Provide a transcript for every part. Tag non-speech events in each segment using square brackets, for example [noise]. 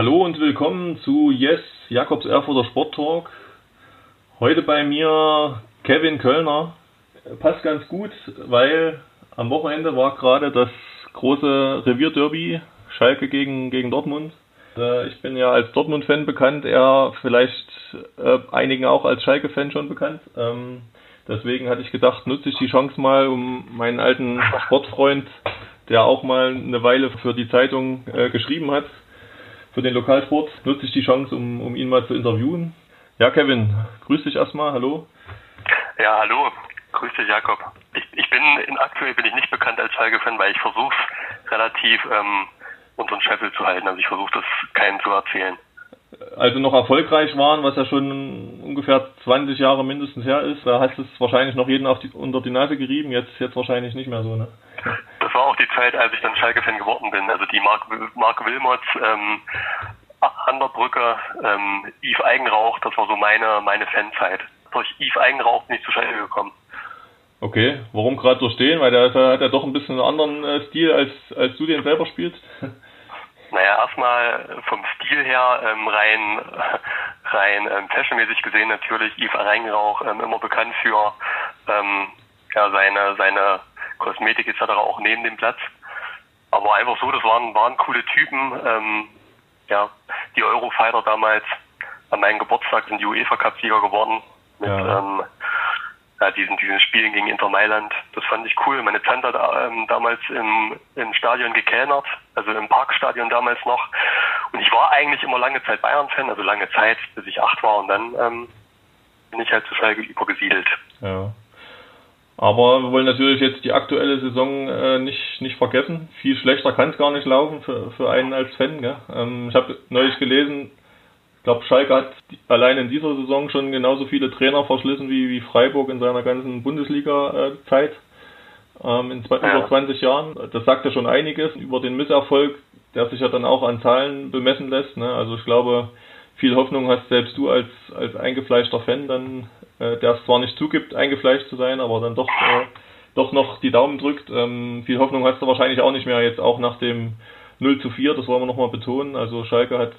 Hallo und willkommen zu Yes, Jakobs Erfurter Sport Talk. Heute bei mir Kevin Kölner. Passt ganz gut, weil am Wochenende war gerade das große Revierderby Schalke gegen, gegen Dortmund. Äh, ich bin ja als Dortmund-Fan bekannt, er vielleicht äh, einigen auch als Schalke-Fan schon bekannt. Ähm, deswegen hatte ich gedacht, nutze ich die Chance mal, um meinen alten Sportfreund, der auch mal eine Weile für die Zeitung äh, geschrieben hat, für den Lokalsport, nutze ich die Chance, um, um ihn mal zu interviewen. Ja, Kevin, grüß dich erstmal, hallo. Ja, hallo, grüß dich, Jakob. Ich, ich bin in aktuell bin ich nicht bekannt als Schalke-Fan, weil ich versuche relativ ähm, unter den Scheffel zu halten. Also ich versuche das keinem zu erzählen. Also noch erfolgreich waren, was ja schon ungefähr 20 Jahre mindestens her ist, da hast du es wahrscheinlich noch jeden auf die, unter die Nase gerieben, jetzt, jetzt wahrscheinlich nicht mehr so, ne? Das war auch die Zeit, als ich dann Schalke-Fan geworden bin. Also die Mark, Mark Wilmots, ähm, Anderbrücke, ähm, Yves Eigenrauch, das war so meine, meine Fanzeit. Durch Yves Eigenrauch bin ich zu Schalke gekommen. Okay, warum gerade durch den? Weil der, der hat ja doch ein bisschen einen anderen äh, Stil, als, als du den selber spielst. [laughs] Naja, erstmal vom Stil her ähm, rein, [laughs] rein ähm, fashionmäßig gesehen natürlich Yves Eigenrauch ähm, immer bekannt für ähm, ja, seine, seine Kosmetik etc. auch neben dem Platz. Aber einfach so, das waren, waren coole Typen. Ähm, ja, die Eurofighter damals an meinem Geburtstag sind die UEFA Cup-Sieger geworden mit ja. ähm, ja, diesen, diesen Spielen gegen Inter Mailand. Das fand ich cool. Meine Tante hat ähm, damals im, im Stadion gekellnert, also im Parkstadion damals noch. Und ich war eigentlich immer lange Zeit Bayern-Fan, also lange Zeit, bis ich acht war. Und dann ähm, bin ich halt zu Schalke übergesiedelt. Ja. Aber wir wollen natürlich jetzt die aktuelle Saison äh, nicht, nicht vergessen. Viel schlechter kann es gar nicht laufen für, für einen als Fan. Gell? Ähm, ich habe neulich gelesen, ich glaube, Schalke hat allein in dieser Saison schon genauso viele Trainer verschlissen wie, wie Freiburg in seiner ganzen Bundesliga-Zeit ähm, in ja. über 20 Jahren. Das sagt ja schon einiges über den Misserfolg, der sich ja dann auch an Zahlen bemessen lässt. Ne? Also ich glaube, viel Hoffnung hast selbst du als, als eingefleischter Fan dann, äh, der es zwar nicht zugibt, eingefleischt zu sein, aber dann doch, äh, doch noch die Daumen drückt. Ähm, viel Hoffnung hast du wahrscheinlich auch nicht mehr jetzt auch nach dem 0 zu 4, das wollen wir nochmal betonen. Also Schalke hat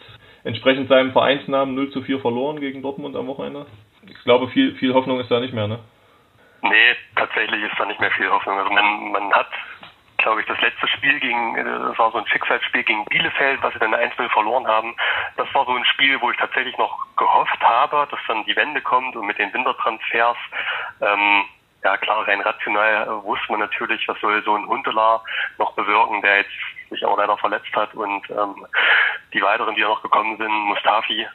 entsprechend seinem Vereinsnamen 0 zu 4 verloren gegen Dortmund am Wochenende. Ich glaube, viel, viel Hoffnung ist da nicht mehr, ne? Nee, tatsächlich ist da nicht mehr viel Hoffnung. Also man, man hat, glaube ich, das letzte Spiel gegen, das war so ein Schicksalsspiel gegen Bielefeld, was sie dann 1-0 verloren haben. Das war so ein Spiel, wo ich tatsächlich noch gehofft habe, dass dann die Wende kommt und mit den Wintertransfers, ähm, ja klar, rein rational wusste man natürlich, was soll so ein Hundelar noch bewirken, der jetzt sich auch leider verletzt hat und ähm, die weiteren, die ja noch gekommen sind, Mustafi.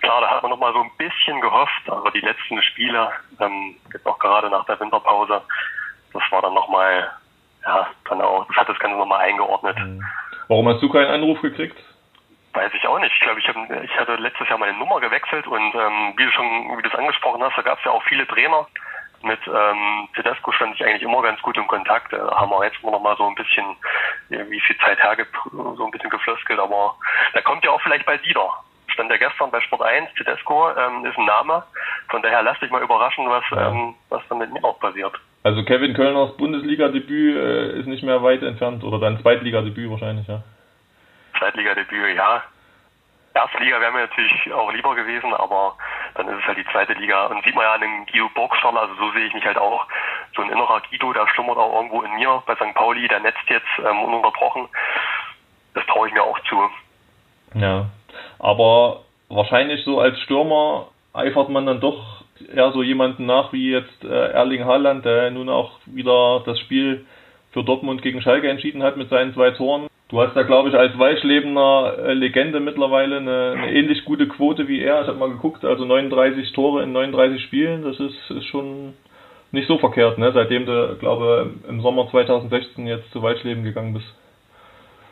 Klar, da hat man noch mal so ein bisschen gehofft, aber die letzten Spiele, ähm, jetzt auch gerade nach der Winterpause, das war dann noch mal, ja, dann auch, das hat das Ganze noch mal eingeordnet. Mhm. Warum hast du keinen Anruf gekriegt? Weiß ich auch nicht. Ich glaube, ich, hab, ich hatte letztes Jahr meine Nummer gewechselt und ähm, wie du schon, wie du es angesprochen hast, da gab es ja auch viele Trainer, mit ähm, Tedesco stand ich eigentlich immer ganz gut im Kontakt. Da haben wir jetzt noch mal so ein bisschen, wie viel Zeit hergibt, so ein bisschen geflöskelt, aber da kommt ja auch vielleicht bald wieder. Stand ja gestern bei Sport 1, Tedesco ähm, ist ein Name. Von daher lass dich mal überraschen, was, ähm, was dann mit mir auch passiert. Also Kevin Kölners Bundesliga-Debüt äh, ist nicht mehr weit entfernt oder dein Zweitliga-Debüt wahrscheinlich, ja? Zweitliga-Debüt, ja. Erstliga wäre mir natürlich auch lieber gewesen, aber dann ist es halt die zweite Liga. Und sieht man ja an dem Guido Burgstaller, also so sehe ich mich halt auch. So ein innerer Guido, der schlummert auch irgendwo in mir bei St. Pauli, der netzt jetzt ähm, ununterbrochen. Das traue ich mir auch zu. Ja, aber wahrscheinlich so als Stürmer eifert man dann doch eher so jemanden nach wie jetzt äh, Erling Haaland, der nun auch wieder das Spiel für Dortmund gegen Schalke entschieden hat mit seinen zwei Toren. Du hast da, glaube ich, als Weichlebener äh, Legende mittlerweile eine, eine, ähnlich gute Quote wie er. Ich habe mal geguckt, also 39 Tore in 39 Spielen, das ist, ist schon nicht so verkehrt, ne? seitdem du, glaube im Sommer 2016 jetzt zu Weißleben gegangen bist.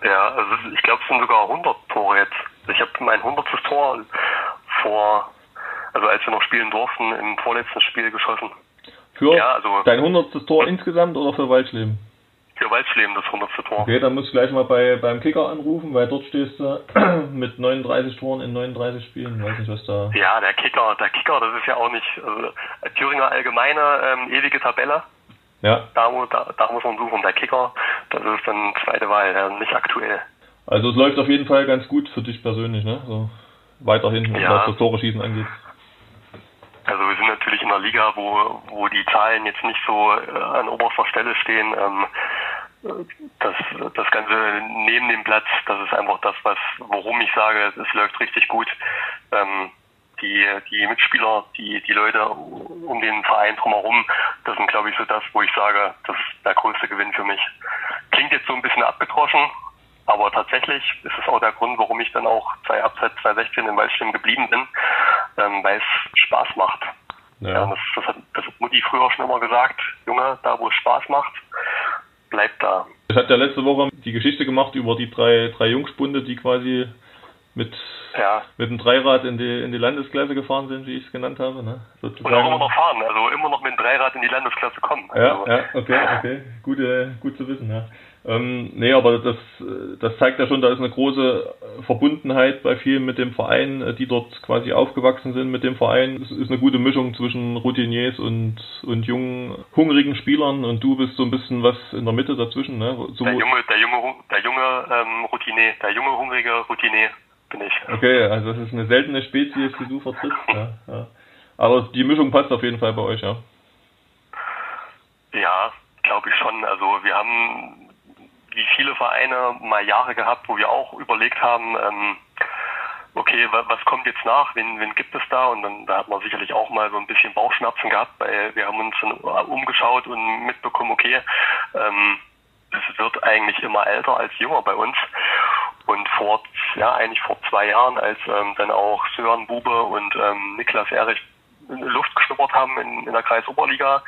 Ja, also ich glaube, es sind sogar 100 Tore jetzt. Ich habe mein 100. Tor vor, also als wir noch spielen durften, im vorletzten Spiel geschossen. Für ja, also, dein 100. Tor insgesamt oder für Waldschleben? Für Waldschleben das 100. Tor. Okay, dann muss ich gleich mal bei, beim Kicker anrufen, weil dort stehst du [clears throat] mit 39 Toren in 39 Spielen. Weiß nicht, was da. Ja, der Kicker, der Kicker, das ist ja auch nicht. Also, Thüringer Allgemeine, ähm, ewige Tabelle. Ja. Da, da, da muss man suchen. Der Kicker, das ist dann zweite Wahl, ja, nicht aktuell. Also es läuft auf jeden Fall ganz gut für dich persönlich, ne? So weiterhin, Ja. was das Tore schießen angeht. Also wir sind natürlich in einer Liga, wo, wo die Zahlen jetzt nicht so äh, an oberster Stelle stehen. Ähm, das, das Ganze neben dem Platz, das ist einfach das, was, worum ich sage, es läuft richtig gut. Ähm, die, die Mitspieler, die, die Leute um den Verein drumherum, das sind, glaube ich, so das, wo ich sage, das ist der größte Gewinn für mich. Klingt jetzt so ein bisschen abgedroschen, aber tatsächlich ist es auch der Grund, warum ich dann auch zwei, ab seit 2016 in Waldschirm geblieben bin, ähm, weil es Spaß macht. Ja. das, das, hat, das hat Mutti früher schon immer gesagt, Junge, da wo es Spaß macht, bleibt da. Ich hatte ja letzte Woche die Geschichte gemacht über die drei, drei Jungspunde, die quasi mit, Ja. mit dem Dreirad in die, in die Landesklasse gefahren sind, wie ich es genannt habe. Ne? Und auch immer noch fahren, also immer noch mit dem Dreirad in die Landesklasse kommen. Ja, Also, ja, okay, okay. Gute, gut zu wissen, ja. Ähm, nee, aber das, äh, das zeigt ja schon, da ist eine große äh, Verbundenheit bei vielen mit dem Verein, äh, die dort quasi aufgewachsen sind mit dem Verein. Es ist eine gute Mischung zwischen Routiniers und, und jungen, hungrigen Spielern und du bist so ein bisschen was in der Mitte dazwischen, ne? So, Der junge, der junge, der junge ähm, Routinier, der junge hungrige Routinier bin ich. Okay, also das ist eine seltene Spezies, die du vertrittst, ja, ja. Aber die Mischung passt auf jeden Fall bei euch, ja. Ja, glaube ich schon. Also wir haben wie viele Vereine mal Jahre gehabt, wo wir auch überlegt haben, ähm, okay, wa was kommt jetzt nach, wen, wen gibt es da? Und dann da hat man sicherlich auch mal so ein bisschen Bauchschmerzen gehabt, weil wir haben uns dann umgeschaut und mitbekommen, okay, ähm, es wird eigentlich immer älter als jünger bei uns. Und vor, ja, eigentlich vor zwei Jahren, als ähm, dann auch Sören Bube und ähm, Niklas Erich Luft geschnuppert haben in, in der Kreisoberliga,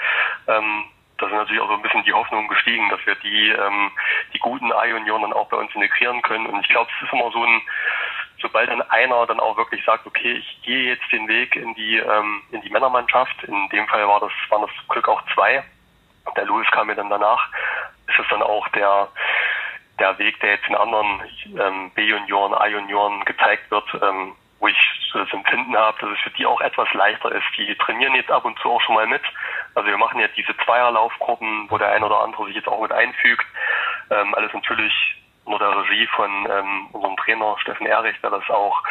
ähm, da sind natürlich auch so ein bisschen die Hoffnungen gestiegen, dass wir die, ähm, die guten A-Junioren dann auch bei uns integrieren können. Und ich glaube, es ist immer so ein, sobald dann einer dann auch wirklich sagt, okay, ich gehe jetzt den Weg in die, ähm, in die Männermannschaft, in dem Fall war das, waren das zum Glück auch zwei, der Louis kam mir dann danach, ist es dann auch der, der Weg, der jetzt in anderen ähm, B-Junioren, A-Junioren gezeigt wird, ähm, wo ich so das Empfinden habe, dass es für die auch etwas leichter ist. Die trainieren jetzt ab und zu auch schon mal mit. Also wir machen jetzt diese Zweierlaufgruppen, wo der ein oder andere sich jetzt auch mit einfügt. Ähm, alles natürlich unter der Regie von ähm, unserem Trainer Steffen Erich, der das auch,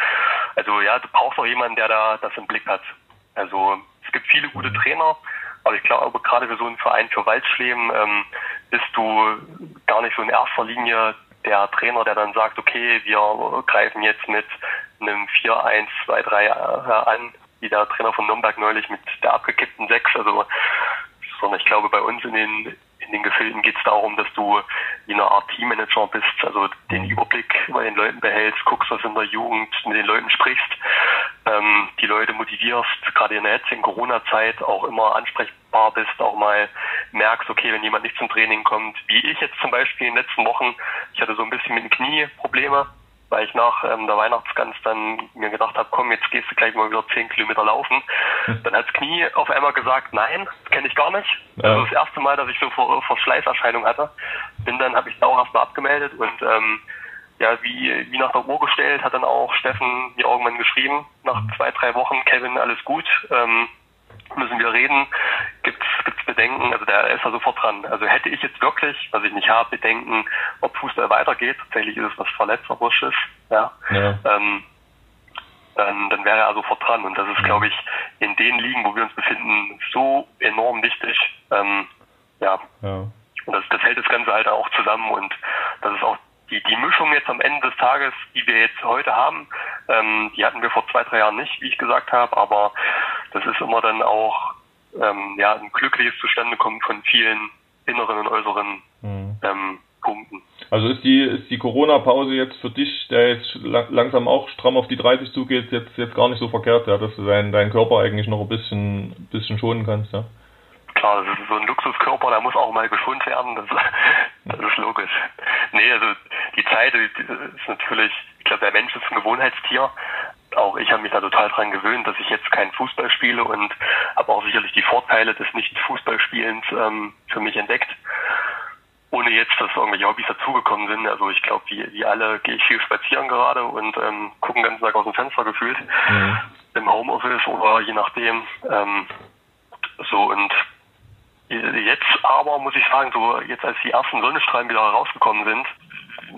also ja, du brauchst auch jemanden, der da das im Blick hat. Also es gibt viele gute Trainer, aber ich glaube, gerade für so einen Verein für Waldschleben ähm, bist du gar nicht so in erster Linie der Trainer, der dann sagt, okay, wir greifen jetzt mit einem 4-1-2-3 äh, an, wie der Trainer von Nürnberg neulich mit der abgekippten 6. Also, sondern ich glaube, bei uns in den in den Gefilden geht es darum, dass du wie eine Art Teammanager bist, also den Überblick über den Leuten behältst, guckst, was in der Jugend, mit den Leuten sprichst, ähm, die Leute motivierst, gerade in der jetzigen Corona-Zeit auch immer ansprechbar bist, auch mal merkst, okay, wenn jemand nicht zum Training kommt, wie ich jetzt zum Beispiel in den letzten Wochen, ich hatte so ein bisschen mit dem Knie Probleme, weil ich nach ähm, der Weihnachtsgans dann mir gedacht habe, komm, jetzt gehst du gleich mal wieder 10 Kilometer laufen. Dann hat das Knie auf einmal gesagt, nein, das kenne ich gar nicht. Ja. Also das erste Mal, dass ich so Ver Verschleißerscheinung hatte. Bin dann, habe ich da auch erstmal abgemeldet und ähm, ja, wie, wie nach der Uhr gestellt, hat dann auch Steffen mir irgendwann geschrieben, nach zwei, drei Wochen, Kevin, alles gut, ähm, müssen wir reden, gibt's gibt's Bedenken, also der ist da sofort dran. Also hätte ich jetzt wirklich, was ich nicht habe, Bedenken, ob Fußball weitergeht, tatsächlich ist es was verletzerisches, ja, Ja. ähm, dann, dann wäre er sofort dran. Und das ist, glaube ich, in den Ligen, wo wir uns befinden, so enorm wichtig. Ähm, ja, Ja. und das, das hält das Ganze halt auch zusammen und das ist auch die, die Mischung jetzt am Ende des Tages, die wir jetzt heute haben, ähm, die hatten wir vor zwei, drei Jahren nicht, wie ich gesagt habe, aber das ist immer dann auch ähm, ja, ein glückliches Zustandekommen von vielen inneren und äußeren Mhm. ähm, Punkten. Also ist die, ist die Corona-Pause jetzt für dich, der jetzt la langsam auch stramm auf die 30 zugeht, jetzt, jetzt gar nicht so verkehrt, ja, dass du deinen, deinen Körper eigentlich noch ein bisschen, bisschen schonen kannst, ja? Klar, das ist so ein Luxuskörper, der muss auch mal geschont werden, das, [laughs] das ist logisch. Nee, also die Zeit die ist natürlich, ich glaube, der Mensch ist ein Gewohnheitstier. Auch ich habe mich da total dran gewöhnt, dass ich jetzt keinen Fußball spiele und habe auch sicherlich die Vorteile des Nicht-Fußballspielens ähm, für mich entdeckt. Ohne jetzt, dass irgendwelche Hobbys dazugekommen sind. Also ich glaube, wie, wie alle gehe ich viel spazieren gerade und ähm, gucken den ganzen Tag aus dem Fenster gefühlt. Mhm. Im Homeoffice oder je nachdem. Ähm, so und jetzt aber muss ich sagen, so jetzt als die ersten Sonnenstrahlen wieder rausgekommen sind,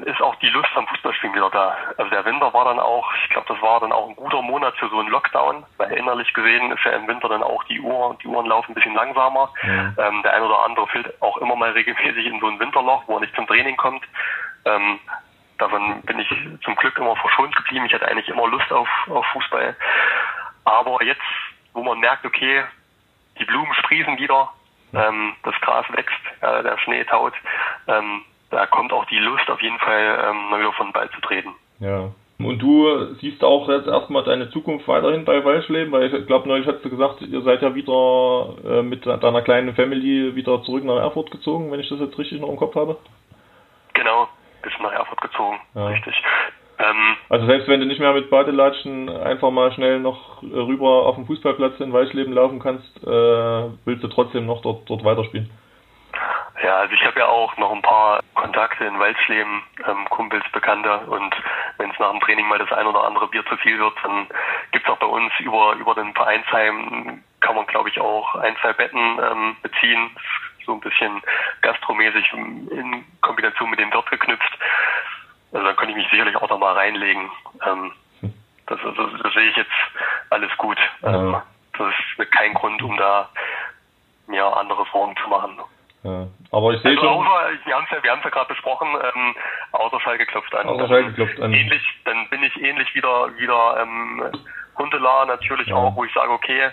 ist auch die Lust am Fußballspielen wieder da. Also der Winter war dann auch, ich glaube, das war dann auch ein guter Monat für so einen Lockdown, weil innerlich gesehen ist ja im Winter dann auch die Uhr, die Uhren laufen ein bisschen langsamer. Mhm. Ähm, der ein oder andere fällt auch immer mal regelmäßig in so ein Winterloch, wo er nicht zum Training kommt. Ähm, davon bin ich zum Glück immer verschont geblieben. Ich hatte eigentlich immer Lust auf, auf Fußball. Aber jetzt, wo man merkt, okay, die Blumen sprießen wieder, ähm, das Gras wächst, äh, der Schnee taut, ähm, da kommt auch die Lust auf jeden Fall ähm, mal wieder von Ball zu treten. Ja. Und du siehst auch jetzt erstmal deine Zukunft weiterhin bei Walschleben, weil ich glaube, neulich hast du gesagt, ihr seid ja wieder äh, mit deiner kleinen Family wieder zurück nach Erfurt gezogen, wenn ich das jetzt richtig noch im Kopf habe. Genau, bist nach Erfurt gezogen, ja. richtig. Ähm, also selbst wenn du nicht mehr mit Badelatschen einfach mal schnell noch rüber auf dem Fußballplatz in Weißleben laufen kannst, äh, willst du trotzdem noch dort, dort weiterspielen? Ja, also ich habe ja auch noch ein paar Kontakte in Waldschleben, ähm, Kumpels, Bekannte und wenn es nach dem Training mal das ein oder andere Bier zu viel wird, dann gibt's auch bei uns über, über den Vereinsheim, kann man glaube ich auch ein, zwei Betten ähm, beziehen, so ein bisschen gastromäßig in Kombination mit dem Wirt geknüpft. Also dann könnte ich mich sicherlich auch noch mal reinlegen. Ähm, das, das, das sehe ich jetzt alles gut. Ähm, das ist kein Grund, um da mir andere Formen zu machen. Ja. Aber ich sehe also schon. Außer, wir haben es ja, ja gerade besprochen, ähm, außer Schalke klopft an. Außer Schalke klopft an. Ähnlich, dann bin ich ähnlich wieder, wieder ähm, Hundelar natürlich ja. auch, wo ich sage, okay,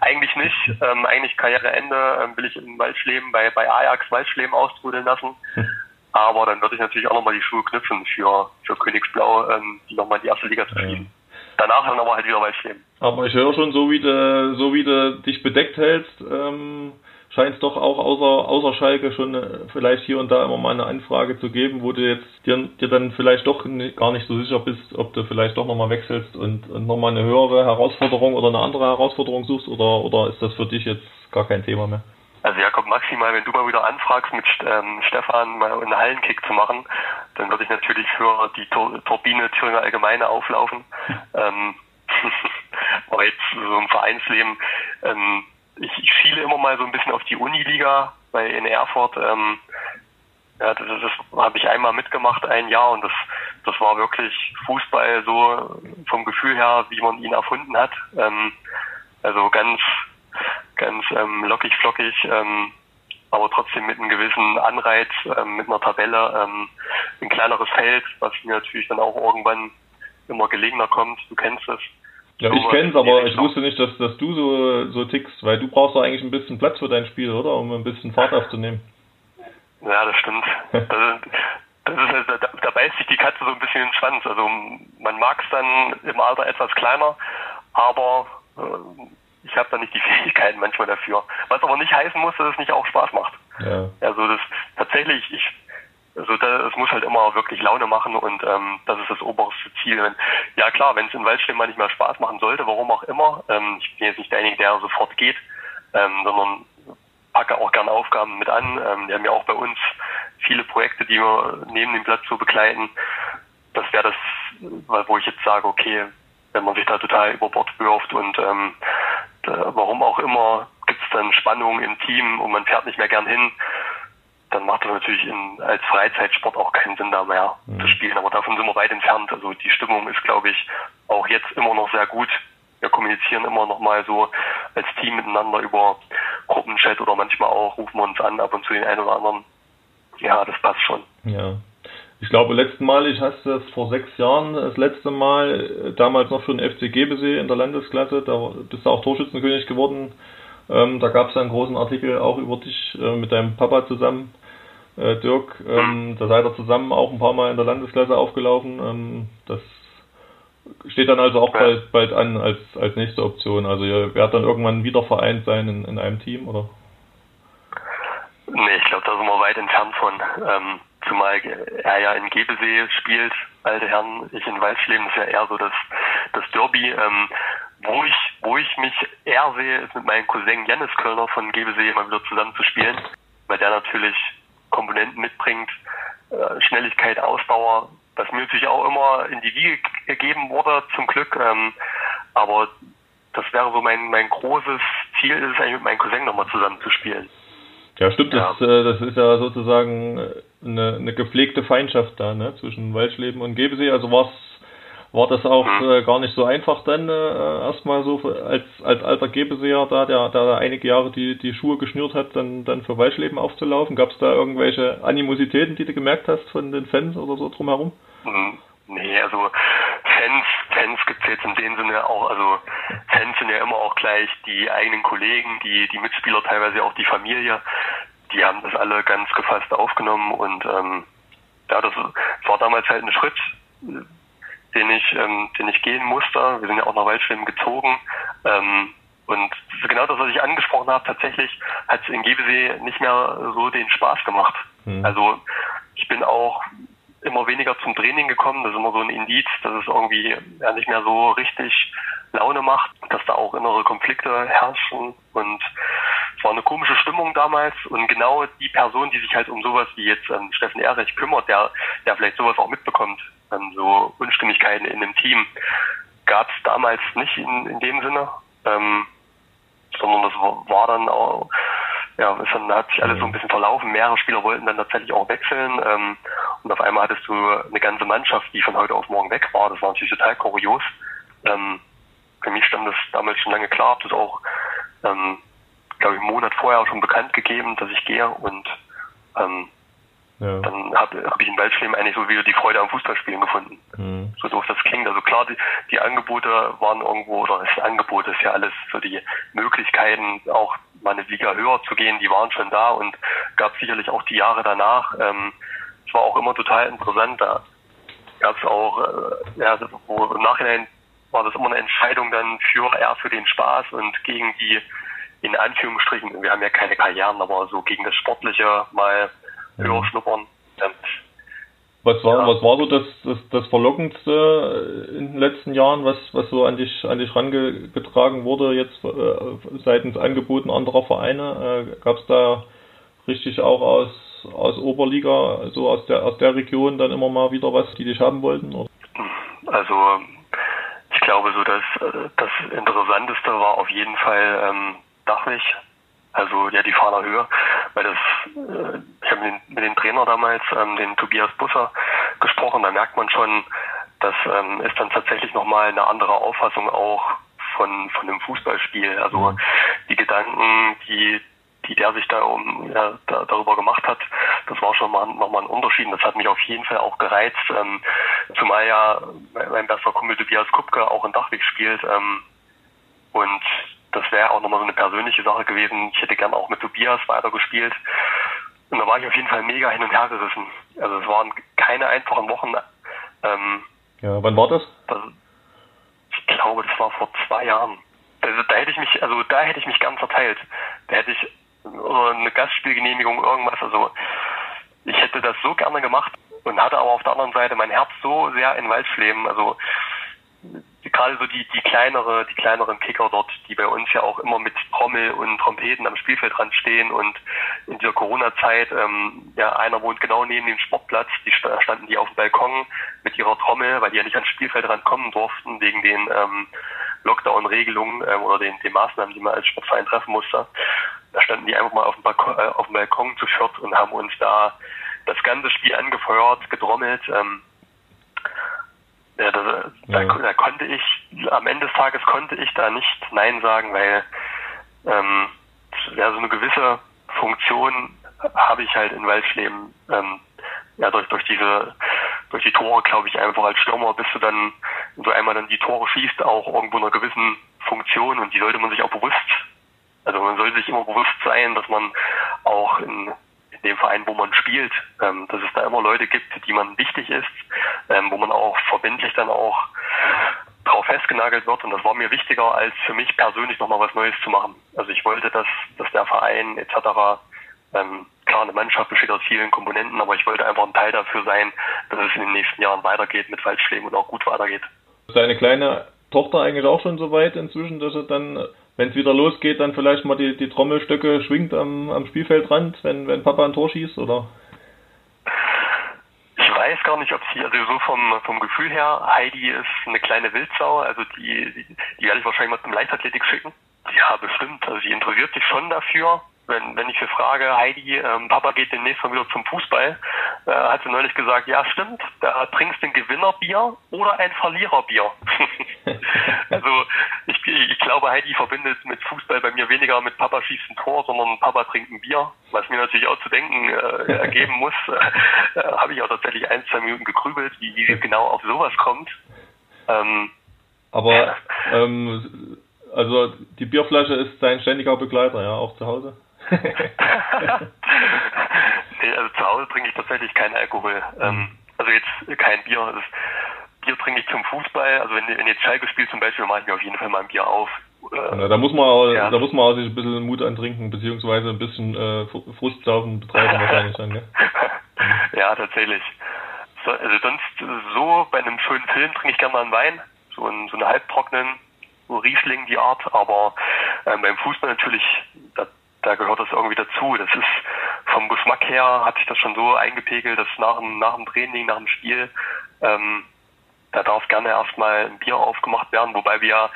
eigentlich nicht, ähm, eigentlich Karriereende, ähm, will ich in Waldschleben bei, bei Ajax Waldschleben austrudeln lassen. Hm. Aber dann würde ich natürlich auch nochmal die Schuhe knüpfen für, für Königsblau, ähm, die nochmal in die erste Liga zu fliegen. Ja. Danach dann aber halt wieder Waldschleben. Aber ich höre schon, so wie du, so wie dich bedeckt hältst, ähm, scheint es doch auch außer, außer Schalke schon äh, vielleicht hier und da immer mal eine Anfrage zu geben, wo du jetzt dir, dir dann vielleicht doch gar nicht so sicher bist, ob du vielleicht doch nochmal wechselst und, und nochmal eine höhere Herausforderung oder eine andere Herausforderung suchst oder, oder ist das für dich jetzt gar kein Thema mehr? Also Jakob, maximal, wenn du mal wieder anfragst, mit ähm, Stefan mal einen Hallenkick zu machen, dann würde ich natürlich für die Tur Turbine Thüringer Allgemeine auflaufen. [laughs] ähm, [laughs] aber jetzt so im Vereinsleben, ähm, ich, ich schiele immer mal so ein bisschen auf die Uniliga bei in Erfurt. Ähm, ja, das, das habe ich einmal mitgemacht, ein Jahr, und das, das war wirklich Fußball so vom Gefühl her, wie man ihn erfunden hat. Ähm, also ganz, ganz ähm, lockig, flockig, ähm, aber trotzdem mit einem gewissen Anreiz, ähm, mit einer Tabelle, ähm, ein kleineres Feld, was mir natürlich dann auch irgendwann immer gelegener kommt. Du kennst es. Ja, ich kenn's, aber ich wusste nicht, dass, dass du so, so tickst, weil du brauchst doch eigentlich ein bisschen Platz für dein Spiel, oder? Um ein bisschen Fahrt aufzunehmen. Ja, das stimmt. das, [laughs] das ist, halt, da, da beißt sich die Katze so ein bisschen in den Schwanz. Also man mag es dann im Alter etwas kleiner, aber äh, ich habe da nicht die [laughs] Fähigkeiten manchmal dafür. Was aber nicht heißen muss, dass es nicht auch Spaß macht. Ja. Also das tatsächlich, ich also da, es muss halt immer wirklich Laune machen und ähm, das ist das oberste Ziel. Ja klar, wenn es in Waldstehen mal nicht mehr Spaß machen sollte, warum auch immer, ähm, ich bin jetzt nicht derjenige, der sofort geht, ähm, sondern packe auch gerne Aufgaben mit an. Ähm, wir haben ja auch bei uns viele Projekte, die wir neben dem Platz so begleiten. Das wäre das, wo ich jetzt sage, okay, wenn man sich da total über Bord wirft und ähm, da, warum auch immer, gibt es dann Spannungen im Team und man fährt nicht mehr gern hin dann macht es natürlich in, als Freizeitsport auch keinen Sinn da mehr mhm. zu spielen. Aber davon sind wir weit entfernt. Also die Stimmung ist, glaube ich, auch jetzt immer noch sehr gut. Wir kommunizieren immer noch mal so als Team miteinander über Gruppenchat oder manchmal auch rufen wir uns an, ab und zu den einen oder anderen. Ja, das passt schon. Ja. Ich glaube, letzten Mal, ich hast das vor sechs Jahren, das letzte Mal, äh, damals noch für den FC Gebesee in der Landesklasse, da bist du auch Torschützenkönig geworden. Ähm, da gab es einen großen Artikel auch über dich äh, mit deinem Papa zusammen äh, Dirk. Ähm, da seid ihr zusammen auch ein paar Mal in der Landesklasse aufgelaufen. Ähm, das steht dann also auch bald, bald an als, als nächste Option. Also ihr werdet dann irgendwann wieder vereint sein in, in einem Team, oder? Nee, ich glaube, da sind wir weit entfernt von. Ähm, zumal er ja in Gebesee spielt, alte Herren, ich in Weißschleben, das ist ja eher so das, das Derby. Ähm, wo ich, wo ich mich eher sehe, ist mit meinem Cousin Janis Kölner von Gebesee mal wieder zusammen zu spielen, weil der natürlich Komponenten mitbringt, äh, Schnelligkeit, Ausdauer, was mir natürlich auch immer in die Wiege gegeben wurde, zum Glück. Ähm, aber das wäre so mein, mein großes Ziel, ist es eigentlich mit meinem Cousin nochmal zusammen zu spielen. Ja, stimmt, ja. Das, äh, das ist ja sozusagen eine, eine gepflegte Feindschaft da, ne, zwischen Waldschleben und Gebesee. Also war's, war das auch mhm. äh, gar nicht so einfach dann äh, erstmal so als, als alter Gebeseer da, der, der da einige Jahre die, die Schuhe geschnürt hat, dann, dann für Waldschleben aufzulaufen. Gab es da irgendwelche Animositäten, die du gemerkt hast von den Fans oder so drumherum? Mhm. Nee, also Fans, Fans gibt es jetzt in dem Sinne auch, also Fans sind ja immer auch gleich die eigenen Kollegen, die, die Mitspieler, teilweise auch die Familie, die haben das alle ganz gefasst aufgenommen und ähm, ja, das war damals halt ein Schritt, den ich, ähm, den ich gehen musste. Wir sind ja auch nach Waldschwimmen gezogen. Ähm, und genau das, was ich angesprochen habe, tatsächlich hat es in Gebesee nicht mehr so den Spaß gemacht. Mhm. Also ich bin auch immer weniger zum Training gekommen. Das ist immer so ein Indiz, dass es irgendwie ja, nicht mehr so richtig Laune macht, dass da auch innere Konflikte herrschen. Und eine komische Stimmung damals. Und genau die Person, die sich halt um sowas wie jetzt ähm, Steffen Erich kümmert, der, der vielleicht sowas auch mitbekommt, ähm, so Unstimmigkeiten in dem Team, gab es damals nicht in, in dem Sinne. Ähm, sondern das war dann auch ja, es hat sich alles so ein bisschen verlaufen. Mehrere Spieler wollten dann tatsächlich auch wechseln. Ähm, und auf einmal hattest du eine ganze Mannschaft, die von heute auf morgen weg war. Das war natürlich total kurios. Ähm, für mich stand das damals schon lange klar, habe das auch, ähm, glaube ich, einen Monat vorher schon bekannt gegeben, dass ich gehe. Und ähm, ja. Dann habe hab ich in Waldschleben eigentlich so wieder die Freude am Fußballspielen gefunden. Mhm. So doof das klingt. Also klar, die, die Angebote waren irgendwo, oder das Angebot ist ja alles so die Möglichkeiten, auch mal eine Liga höher zu gehen, die waren schon da und gab sicherlich auch die Jahre danach. Ähm, es war auch immer total interessant. Da gab es auch, äh, ja, wo im Nachhinein war das immer eine Entscheidung dann für eher für den Spaß und gegen die in Anführungsstrichen, wir haben ja keine Karrieren, aber so gegen das Sportliche mal höher schnuppern. Was war, ja. was war so das, das, das Verlockendste in den letzten Jahren, was, was so an dich, an dich rangetragen wurde, jetzt äh, seitens Angeboten anderer Vereine? Äh, Gab es da richtig auch aus, aus Oberliga, so aus der, aus der Region dann immer mal wieder was, die dich haben wollten? Oder? Also, ich glaube, so das, das Interessanteste war auf jeden Fall ähm, Dachwig also ja die Fahrer Höhe, weil das, äh, ich habe mit, mit dem Trainer damals, ähm, den Tobias Busser, gesprochen, da merkt man schon, das ähm, ist dann tatsächlich nochmal eine andere Auffassung auch von, von dem Fußballspiel. Also mhm. die Gedanken, die, die der sich da, um, ja, da darüber gemacht hat, das war schon mal nochmal ein Unterschied. Das hat mich auf jeden Fall auch gereizt, ähm, zumal ja mein bester Kumpel Tobias Kupke auch in Dachweg spielt. Ähm, und das wäre auch nochmal so eine persönliche Sache gewesen. Ich hätte gern auch mit Tobias weitergespielt. Und da war ich auf jeden Fall mega hin und her gerissen. Also es waren keine einfachen Wochen. Ähm, ja, wann war das? das? Ich glaube, das war vor zwei Jahren. Also da hätte ich mich, also da hätte ich mich ganz verteilt. Da hätte ich eine Gastspielgenehmigung, irgendwas. Also ich hätte das so gerne gemacht und hatte aber auf der anderen Seite mein Herz so sehr in Waldschleben. Also gerade so die, die kleinere, die kleineren Kicker dort, die bei uns ja auch immer mit Trommel und Trompeten am Spielfeldrand stehen und in dieser Corona-Zeit, ähm, ja, einer wohnt genau neben dem Sportplatz, die standen die auf dem Balkon mit ihrer Trommel, weil die ja nicht ans Spielfeldrand kommen durften, wegen den ähm, Lockdown-Regelungen ähm, oder den, den Maßnahmen, die man als Sportverein treffen musste. Da standen die einfach mal auf dem Balkon, äh, auf dem Balkon zu viert und haben uns da das ganze Spiel angefeuert, gedrommelt. Ähm, ja, da, da, ja. da, konnte ich, am Ende des Tages konnte ich da nicht Nein sagen, weil ähm, ja, so eine gewisse Funktion habe ich halt in Waldschleben. Ähm, ja, durch, durch diese, durch die Tore, glaube ich, einfach als Stürmer bist du dann, wenn du einmal dann die Tore schießt, auch irgendwo einer gewissen Funktion und die sollte man sich auch bewusst, also man sollte sich immer bewusst sein, dass man auch in dem Verein, wo man spielt, ähm, dass es da immer Leute gibt, die man wichtig ist, ähm, wo man auch verbindlich dann auch drauf festgenagelt wird. Und das war mir wichtiger, als für mich persönlich nochmal was Neues zu machen. Also ich wollte, dass, dass der Verein etc. Ähm, klar, eine Mannschaft besteht aus vielen Komponenten, aber ich wollte einfach ein Teil dafür sein, dass es in den nächsten Jahren weitergeht mit Waldschlägen und auch gut weitergeht. Deine kleine Tochter eigentlich auch schon so weit inzwischen, dass er dann wenn es wieder losgeht, dann vielleicht mal die, die Trommelstöcke schwingt am, am Spielfeldrand, wenn, wenn Papa ein Tor schießt, oder? Ich weiß gar nicht, ob sie, also so vom, vom Gefühl her, Heidi ist eine kleine Wildsau, also die, die, die werde ich wahrscheinlich mal zum Leichtathletik schicken. Ja, bestimmt. Also sie interessiert sich schon dafür. Wenn, wenn ich sie frage, Heidi, ähm, Papa geht demnächst mal wieder zum Fußball, äh, hat sie neulich gesagt, ja stimmt, da trinkst du ein Gewinnerbier oder ein Verliererbier. [laughs] also ich, ich glaube, Heidi verbindet mit Fußball bei mir weniger mit Papa schießt ein Tor, sondern Papa trinkt ein Bier, was mir natürlich auch zu denken äh, ergeben muss. [laughs] Äh, Habe ich auch tatsächlich ein, zwei Minuten gegrübelt, wie, wie genau auf sowas kommt. Ähm, Aber ähm, also die Bierflasche ist sein ständiger Begleiter, ja, auch zu Hause? [laughs] nee, also zu Hause trinke ich tatsächlich keinen Alkohol. Ähm, also jetzt kein Bier. Das Bier trinke ich zum Fußball. Also wenn, wenn jetzt Schalke spielt zum Beispiel, mache ich mir auf jeden Fall mal ein Bier auf. Äh, ja, da muss man auch, ja. da muss man auch sich ein bisschen Mut antrinken, beziehungsweise ein bisschen äh, Frustsaufen betreiben wahrscheinlich dann, gell? [laughs] ja, tatsächlich. So, also sonst so bei einem schönen Film trinke ich gerne mal einen Wein, so, einen, so einen halbtrockenen, so Riesling die Art, aber ähm, beim Fußball natürlich, da, da gehört das irgendwie dazu. Das ist vom Geschmack her hat sich das schon so eingepegelt, dass nach dem, nach dem Training, nach dem Spiel, ähm, da darf gerne erstmal ein Bier aufgemacht werden, wobei wir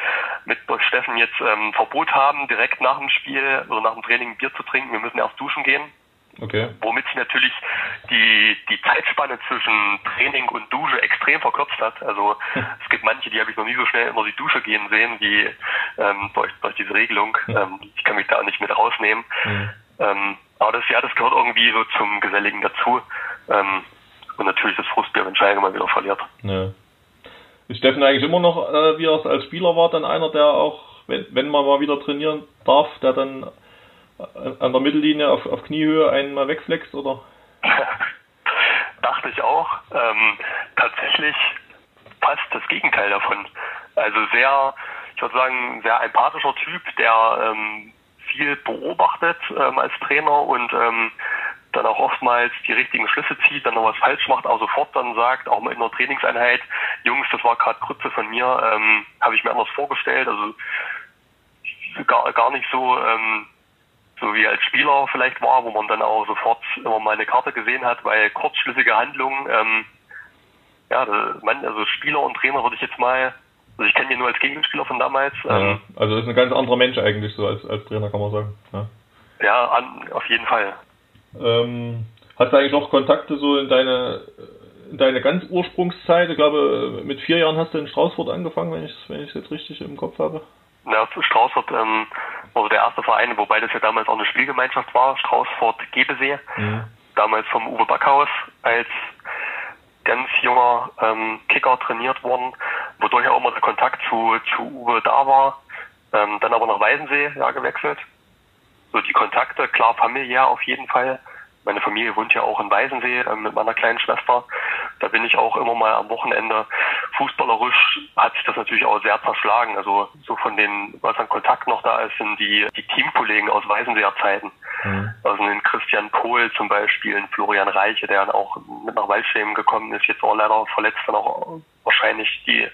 mit Steffen jetzt ähm, Verbot haben, direkt nach dem Spiel oder nach dem Training ein Bier zu trinken. Wir müssen erst duschen gehen. Okay. Womit sich natürlich die, die Zeitspanne zwischen Training und Dusche extrem verkürzt hat. Also [laughs] es gibt manche, die habe ich noch nie so schnell in die Dusche gehen sehen, wie ähm, durch, durch diese Regelung. Ähm, ich kann mich da nicht mit rausnehmen. Mhm. Ähm, aber das ja, das gehört irgendwie so zum Geselligen dazu. Ähm, und natürlich das Frustbier, wenn Schalke mal wieder verliert. Ja. Ist Steffen eigentlich immer noch, äh, wie er es als Spieler war, dann einer, der auch, wenn, wenn man mal wieder trainieren darf, der dann an der Mittellinie auf, auf Kniehöhe einen mal wegflext, oder? [laughs] Dachte ich auch. Ähm, tatsächlich fast das Gegenteil davon. Also sehr, ich würde sagen, sehr empathischer Typ, der ähm, viel beobachtet ähm, als Trainer und ähm, dann auch oftmals die richtigen Schlüsse zieht, dann noch was falsch macht, auch sofort dann sagt, auch mal in einer Trainingseinheit, Jungs, das war gerade Grütze von mir, ähm, habe ich mir anders vorgestellt, also gar, gar nicht so ähm, so wie als Spieler vielleicht war, wo man dann auch sofort immer mal eine Karte gesehen hat, weil kurzschlüssige Handlungen, ähm, ja, man, also Spieler und Trainer würde ich jetzt mal, also ich kenne ihn nur als Gegenspieler von damals. Ähm, ja, also ist ein ganz anderer Mensch eigentlich so als, als Trainer, kann man sagen. Ja, ja an, auf jeden Fall. Ähm, hast du eigentlich noch Kontakte so in deine in deine ganz Ursprungszeit? Ich glaube, mit vier Jahren hast du in Straußfurt angefangen, wenn ich es wenn jetzt richtig im Kopf habe. Ja, Straußfurt ähm, war der erste Verein, wobei das ja damals auch eine Spielgemeinschaft war, Straußfurt-Gebesee. Mhm. Damals vom Uwe Backhaus als ganz junger ähm, Kicker trainiert worden, wodurch auch immer der Kontakt zu, zu Uwe da war. Ähm, dann aber nach Weisensee ja, gewechselt. So die Kontakte, klar familiär auf jeden Fall. Meine Familie wohnt ja auch in Weisensee äh, mit meiner kleinen Schwester. Da bin ich auch immer mal am Wochenende. Fußballerisch hat sich das natürlich auch sehr zerschlagen. Also so von den, was an Kontakt noch da ist, sind die, die Teamkollegen aus Weißenseer Zeiten. Mhm. Also den Christian Pohl zum Beispiel, den Florian Reiche, der dann auch mit nach Waldschämen gekommen ist, jetzt auch leider verletzt, dann auch wahrscheinlich die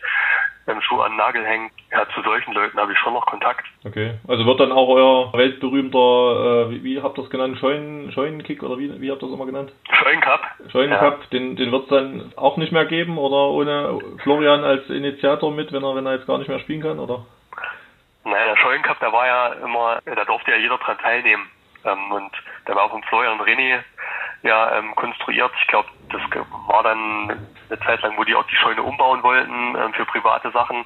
beim Schuh an den Nagel hängt. Ja, zu solchen Leuten habe ich schon noch Kontakt. Okay, also wird dann auch euer weltberühmter, äh, wie, wie habt ihr das genannt, Scheunen, Scheunenkick oder wie, wie habt ihr das immer genannt? Scheunencup. Scheunencup, ja. den, den wird es dann auch nicht mehr geben oder ohne Florian als Initiator mit, wenn er, wenn er jetzt gar nicht mehr spielen kann, oder? Naja, der Scheunencup, der war ja immer, da durfte ja jeder dran teilnehmen. Ähm, und der war von Florian und René ja ähm, konstruiert. Ich glaube, das war dann eine Zeit lang, wo die auch die Scheune umbauen wollten ähm, für private Sachen,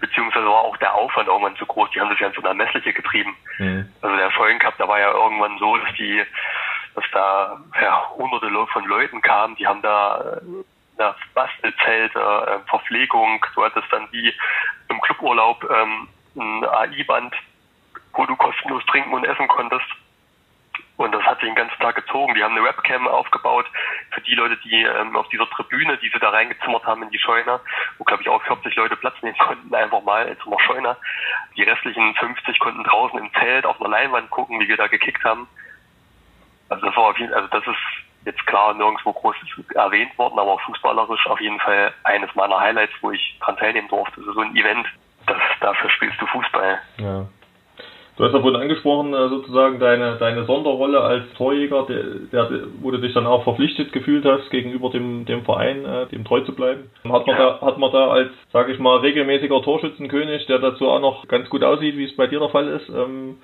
beziehungsweise war auch der Aufwand irgendwann zu groß. Die haben das ja in so einer Messliche getrieben. Mhm. Also der Scheunencup, da war ja irgendwann so, dass die, dass da ja, hunderte von Leuten kamen, die haben da äh, Bastelzelte, äh, Verpflegung, du hattest dann wie im Cluburlaub ähm, ein AI-Band, wo du kostenlos trinken und essen konntest. Und das hat sich den ganzen Tag gezogen. Die haben eine Webcam aufgebaut für die Leute, die ähm, auf dieser Tribüne, die sie da reingezimmert haben in die Scheune, wo glaube ich auch 40 Leute Platz nehmen konnten, einfach mal in so einer Scheune. Die restlichen 50 konnten draußen im Zelt auf einer Leinwand gucken, wie wir da gekickt haben. Also das war auf jeden also das ist jetzt klar nirgendwo groß erwähnt worden, aber fußballerisch auf jeden Fall eines meiner Highlights, wo ich dran teilnehmen durfte. Also so ein Event, das, dafür spielst du Fußball. Ja. Du hast ja vorhin angesprochen, äh, sozusagen deine, deine Sonderrolle als Torjäger, der, der, wo du dich dann auch verpflichtet gefühlt hast, gegenüber dem, dem Verein, äh, dem treu zu bleiben. Hat man, da, hat man da als, sage ich mal, regelmäßiger Torschützenkönig, der dazu auch noch ganz gut aussieht, wie es bei dir der Fall ist, ähm,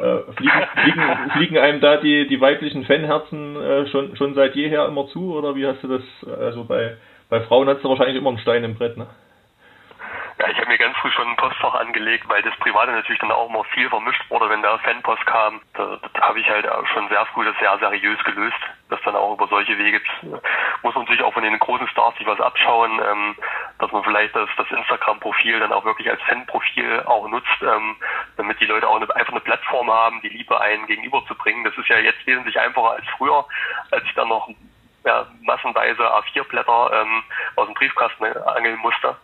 Äh, fliegen, fliegen, fliegen einem da die, die weiblichen Fanherzen äh, schon, schon seit jeher immer zu oder wie hast du das, also bei, bei Frauen hast du wahrscheinlich immer einen Stein im Brett, ne? Ja, ich habe mir ganz früh schon ein Postfach angelegt, weil das Private natürlich dann auch immer viel vermischt wurde, wenn da Fanpost kam. Da, da habe ich halt schon sehr früh das sehr seriös gelöst, dass dann auch über solche Wege muss man natürlich auch von den großen Stars sich was abschauen, ähm, dass man vielleicht das, das Instagram-Profil dann auch wirklich als Fan-Profil auch nutzt, ähm, damit die Leute auch eine, einfach eine Plattform haben, die Liebe einen gegenüberzubringen. Das ist ja jetzt wesentlich einfacher als früher, als ich dann noch ja, massenweise A4-Blätter ähm, aus dem Briefkasten angeln musste.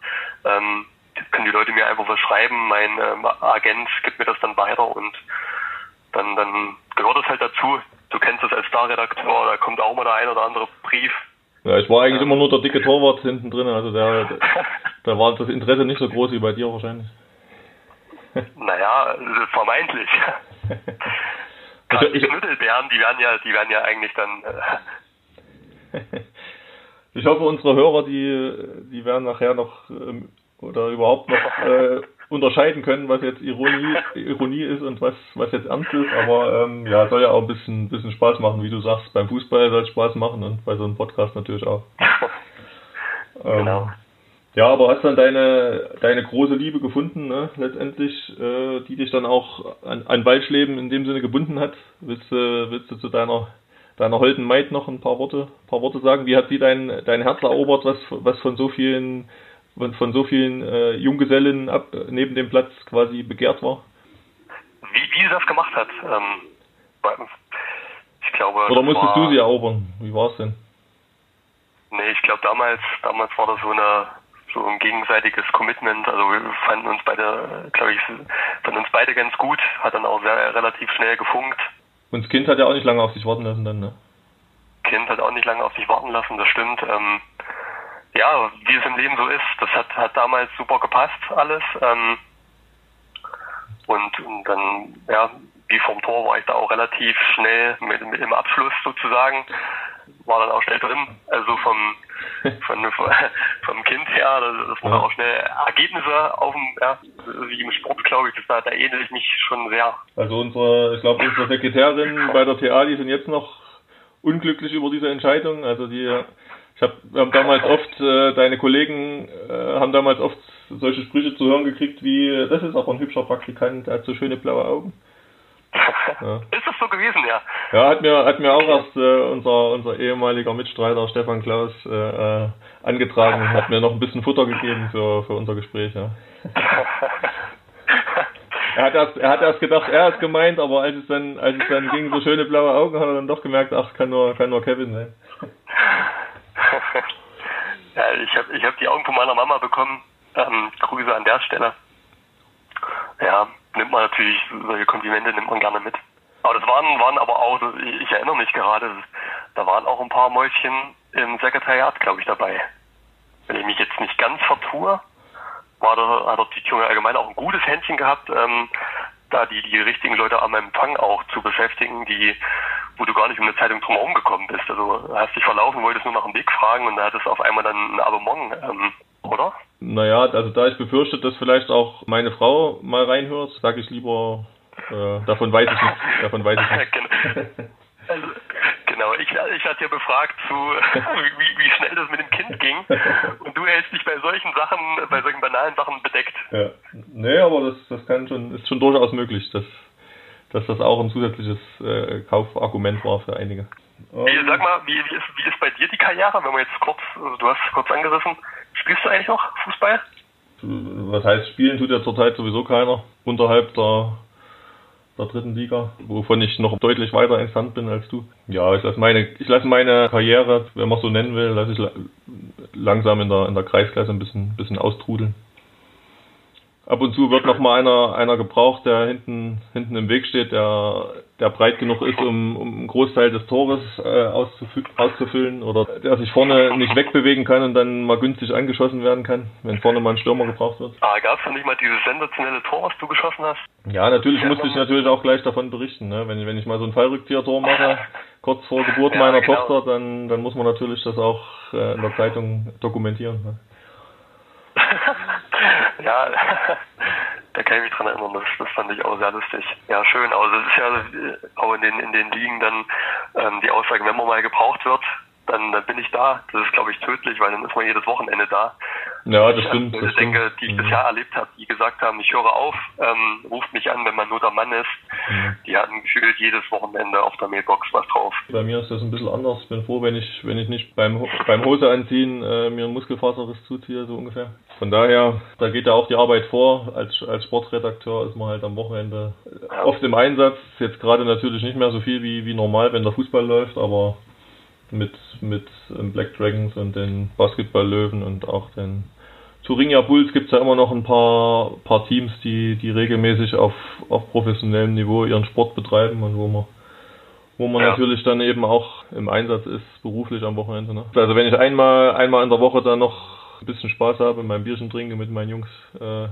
Ähm, können die Leute mir einfach was schreiben, mein ähm, Agent gibt mir das dann weiter und dann, dann gehört das halt dazu. Du kennst das als Starredakteur, da kommt auch mal der ein oder andere Brief. Ja, ich war eigentlich ähm, immer nur der dicke Torwart hinten drin, also der, [laughs] da war das Interesse nicht so groß wie bei dir wahrscheinlich. [laughs] naja, vermeintlich. [laughs] Gerade die Knüttelbären, die werden ja, die werden ja eigentlich dann. Äh ich hoffe, unsere Hörer, die, die werden nachher noch ähm, oder überhaupt noch äh, unterscheiden können, was jetzt Ironie, Ironie ist und was, was jetzt ernst ist. Aber ähm, ja, soll ja auch ein bisschen, bisschen Spaß machen, wie du sagst. Beim Fußball soll es Spaß machen und bei so einem Podcast natürlich auch. [laughs] ähm, genau. Ja, aber hast dann deine, deine große Liebe gefunden, ne, letztendlich, äh, die dich dann auch an, an Waldschleben in dem Sinne gebunden hat. Willst, äh, willst du zu deiner, deiner holden Maid noch ein paar Worte, paar Worte sagen? Wie hat sie dein, dein Herz erobert, was, was von so vielen von, von so vielen äh, Junggesellen ab, neben dem Platz quasi begehrt war? Wie, wie sie das gemacht hat, ähm, ich glaube. Oder musstest war, du sie erobern? Wie war es denn? Nee, ich glaube damals, damals war das so eine so ein gegenseitiges Commitment. Also wir fanden uns beide, glaube ich, fanden uns beide ganz gut, hat dann auch sehr relativ schnell gefunkt. Und das Kind hat ja auch nicht lange auf sich warten lassen dann, ne? Kind hat auch nicht lange auf sich warten lassen, das stimmt. Ähm, ja, wie es im Leben so ist, das hat, hat damals super gepasst alles. Ähm, und, und dann, ja, wie vom Tor war ich da auch relativ schnell mit, mit im Abschluss sozusagen, war dann auch schnell drin. Also vom, [laughs] von, vom Kind her, man ja. auch schnell Ergebnisse auf dem, ja, wie im Sport, glaube ich, das, da, da ähnel ich mich schon sehr. Also unsere, ich glaube, unsere Sekretärin bei der TA, die sind jetzt noch unglücklich über diese Entscheidung. Also die ich hab, wir haben damals [laughs] oft, äh, deine Kollegen äh, haben damals oft solche Sprüche zu hören gekriegt wie, das ist aber ein hübscher Praktikant, der hat so schöne blaue Augen. [laughs] Ja. Ist das so gewesen, ja? Ja, hat mir, hat mir auch erst äh, unser, unser ehemaliger Mitstreiter Stefan Klaus äh, äh, angetragen und hat mir noch ein bisschen Futter gegeben für, für unser Gespräch, ja. [laughs] er hat erst, er hat erst gedacht, er ist gemeint, aber als es dann, als es dann ging, so schöne blaue Augen, hat er dann doch gemerkt, ach, kann nur, kann nur Kevin sein. [laughs] ja, ich habe ich hab die Augen von meiner Mama bekommen. Ähm, Grüße an der Stelle. Ja, nimmt man natürlich, solche Komplimente nimmt man gerne mit. Aber das waren, waren aber auch, ich erinnere mich gerade, da waren auch ein paar Mäuschen im Sekretariat, glaube ich, dabei. Wenn ich mich jetzt nicht ganz vertue, war da, hat der Junge allgemein auch ein gutes Händchen gehabt, ähm, da die, die richtigen Leute am Empfang auch zu beschäftigen, die wo du gar nicht um eine Zeitung drumherum gekommen bist. Also hast dich verlaufen, wolltest nur nach dem Weg fragen und da hattest du auf einmal dann ein Abonnement, ähm, oder? Naja, also da ich befürchte, dass vielleicht auch meine Frau mal reinhört, sage ich lieber, äh, davon weiß ich nichts. Davon weiß ich nichts. [laughs] Genau. also, genau, ich, ich hatte ja befragt, zu, [laughs] wie, wie schnell das mit dem Kind ging. Und du hältst dich bei solchen Sachen, bei solchen banalen Sachen bedeckt. Ja. Nee, aber das, das kann schon, ist schon durchaus möglich. Das dass das auch ein zusätzliches äh, Kaufargument war für einige. Wie, sag mal, wie, wie, ist, wie ist bei dir die Karriere, wenn man jetzt kurz, also du hast kurz angerissen, spielst du eigentlich noch Fußball? Was heißt spielen tut ja zurzeit sowieso keiner unterhalb der, der dritten Liga, wovon ich noch deutlich weiter entfernt bin als du. Ja, ich lasse meine, ich lasse meine Karriere, wenn man so nennen will, lasse ich langsam in der, in der Kreisklasse ein bisschen, bisschen austrudeln ab und zu wird noch mal einer, einer gebraucht, der hinten, hinten im Weg steht, der, der breit genug ist, um, um einen Großteil des Tores äh, auszufü auszufüllen oder der sich vorne nicht wegbewegen kann und dann mal günstig angeschossen werden kann, wenn vorne mal ein Stürmer gebraucht wird. Ah, gab es nicht mal dieses sensationelle Tor, was du geschossen hast? Ja, natürlich musste ich natürlich auch gleich davon berichten. Ne? Wenn, wenn ich mal so ein Fallrückzieher-Tor mache, [laughs] kurz vor Geburt ja, meiner genau. Tochter, dann, dann muss man natürlich das auch äh, in der Zeitung dokumentieren. Ne? Ja, [laughs] da kann ich mich dran erinnern, das, das fand ich auch sehr lustig. Ja, schön. Also es ist ja äh, auch in den, in den Ligen dann ähm, die Aussage, wenn man mal gebraucht wird, dann, dann bin ich da. Das ist, glaube ich, tödlich, weil dann ist man jedes Wochenende da. Ja, das stimmt. Ich das denke, stimmt. die ich Mhm. bisher erlebt habe, die gesagt haben, ich höre auf, ähm, ruft mich an, wenn man nur der Mann ist. Mhm. Die hatten gefühlt jedes Wochenende auf der Mailbox was drauf. Bei mir ist das ein bisschen anders. Ich bin froh, wenn ich, wenn ich nicht beim, beim Hose anziehen äh, mir einen Muskelfaserriss zuziehe, so ungefähr. Von daher, da geht ja auch die Arbeit vor. Als, als Sportredakteur ist man halt am Wochenende äh, Ja. oft im Einsatz. Jetzt gerade natürlich nicht mehr so viel wie, wie normal, wenn der Fußball läuft, aber mit, mit ähm, Black Dragons und den Basketball-Löwen und auch den Thuringia Bulls gibt es ja immer noch ein paar, paar Teams, die, die regelmäßig auf, auf professionellem Niveau ihren Sport betreiben und wo man wo man Ja. natürlich dann eben auch im Einsatz ist, beruflich am Wochenende. Ne? Also wenn ich einmal einmal in der Woche dann noch ein bisschen Spaß habe, mein Bierchen trinke mit meinen Jungs äh,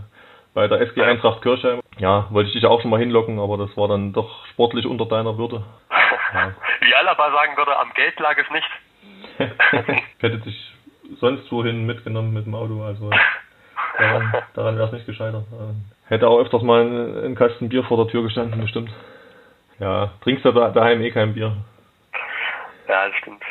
bei der SG Eintracht Kirchheim. Ja, wollte ich dich auch schon mal hinlocken, aber das war dann doch sportlich unter deiner Würde. Ja. [laughs] Wie Alaba sagen würde, am Geld lag es nicht. ich [laughs] hätte dich sonst wohin mitgenommen mit dem Auto, also daran, daran wäre es nicht gescheitert. Hätte auch öfters mal ein, ein Kasten Bier vor der Tür gestanden, bestimmt. Ja, trinkst du da, daheim eh kein Bier. Ja, das stimmt.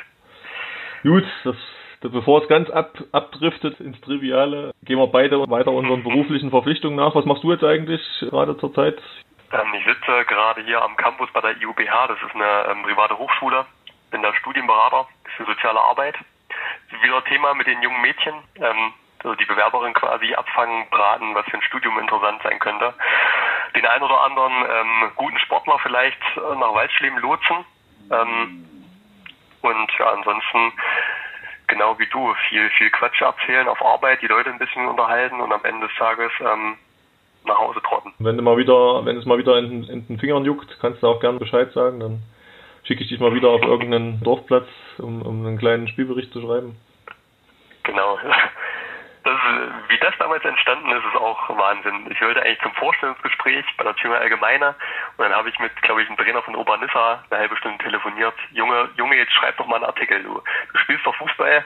Gut, das, das, bevor es ganz ab, abdriftet ins Triviale, gehen wir beide weiter unseren beruflichen Verpflichtungen nach. Was machst du jetzt eigentlich gerade zur Zeit? Ähm, ich sitze gerade hier am Campus bei der IUBH, das ist eine ähm, private Hochschule. Bin da Studienberater für soziale Arbeit. Wieder Thema mit den jungen Mädchen. Ähm, also die Bewerberin quasi abfangen, beraten, was für ein Studium interessant sein könnte. Den einen oder anderen guten Sportler vielleicht äh, nach Waldschleben lotsen. Und ja, ansonsten genau wie du, viel, viel Quatsch erzählen auf Arbeit, die Leute ein bisschen unterhalten und am Ende des Tages ähm, nach Hause trotten. Wenn du mal wieder, wenn es mal wieder in, in den Fingern juckt, kannst du auch gerne Bescheid sagen, dann schicke ich dich mal wieder auf irgendeinen Dorfplatz, um, um einen kleinen Spielbericht zu schreiben. Genau. [laughs] Das, wie das damals entstanden ist, ist auch Wahnsinn. Ich wollte eigentlich zum Vorstellungsgespräch bei der Thüringer Allgemeine und dann habe ich mit, glaube ich, einem Trainer von Obernissa eine halbe Stunde telefoniert. Junge, Junge, jetzt schreib doch mal einen Artikel, du. Du spielst doch Fußball.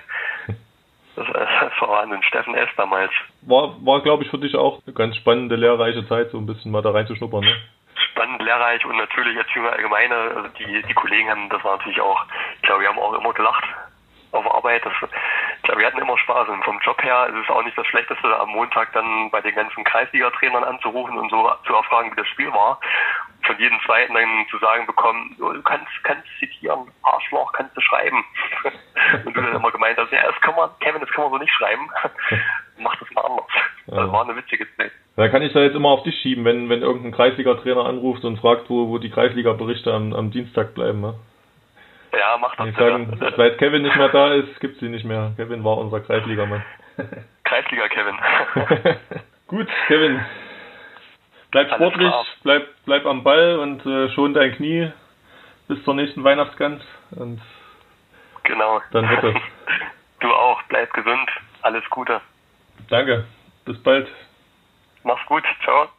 [laughs] Wahnsinn. Steffen S. damals. War, war glaube ich, für dich auch eine ganz spannende, lehrreiche Zeit, so ein bisschen mal da reinzuschnuppern. Ne? Spannend, lehrreich und natürlich als Thüringer Allgemeine, also die, die Kollegen haben das war natürlich auch, ich glaube, wir haben auch immer gelacht auf Arbeit. Das, ich glaube, wir hatten immer Spaß. Und vom Job her ist es auch nicht das Schlechteste, am Montag dann bei den ganzen Kreisliga-Trainern anzurufen und so zu erfragen, wie das Spiel war. Von jedem zweiten dann zu sagen bekommen, oh, du kannst, kannst zitieren, Arschloch, kannst du schreiben. [laughs] und du dann immer gemeint hast, ja, das kann man, Kevin, das kann man so nicht schreiben. [laughs] Mach das mal anders. Das war eine witzige Zeit. Da kann ich da jetzt immer auf dich schieben, wenn, wenn irgendein Kreisliga-Trainer anruft und fragt, wo, wo die Kreisliga-Berichte am, am Dienstag bleiben. Ne? Ja, mach das sagen, seit Kevin nicht mehr da ist, gibt's sie nicht mehr. Kevin war unser Kreisligamann. [laughs] Kreisliga Kevin. Gut, Kevin. Bleib sportlich, bleib, bleib am Ball und äh, schon dein Knie bis zur nächsten Weihnachtsgans. Und genau. Dann wird es. [laughs] Du auch, bleib gesund, alles Gute. danke. Bis bald. Mach's gut, ciao.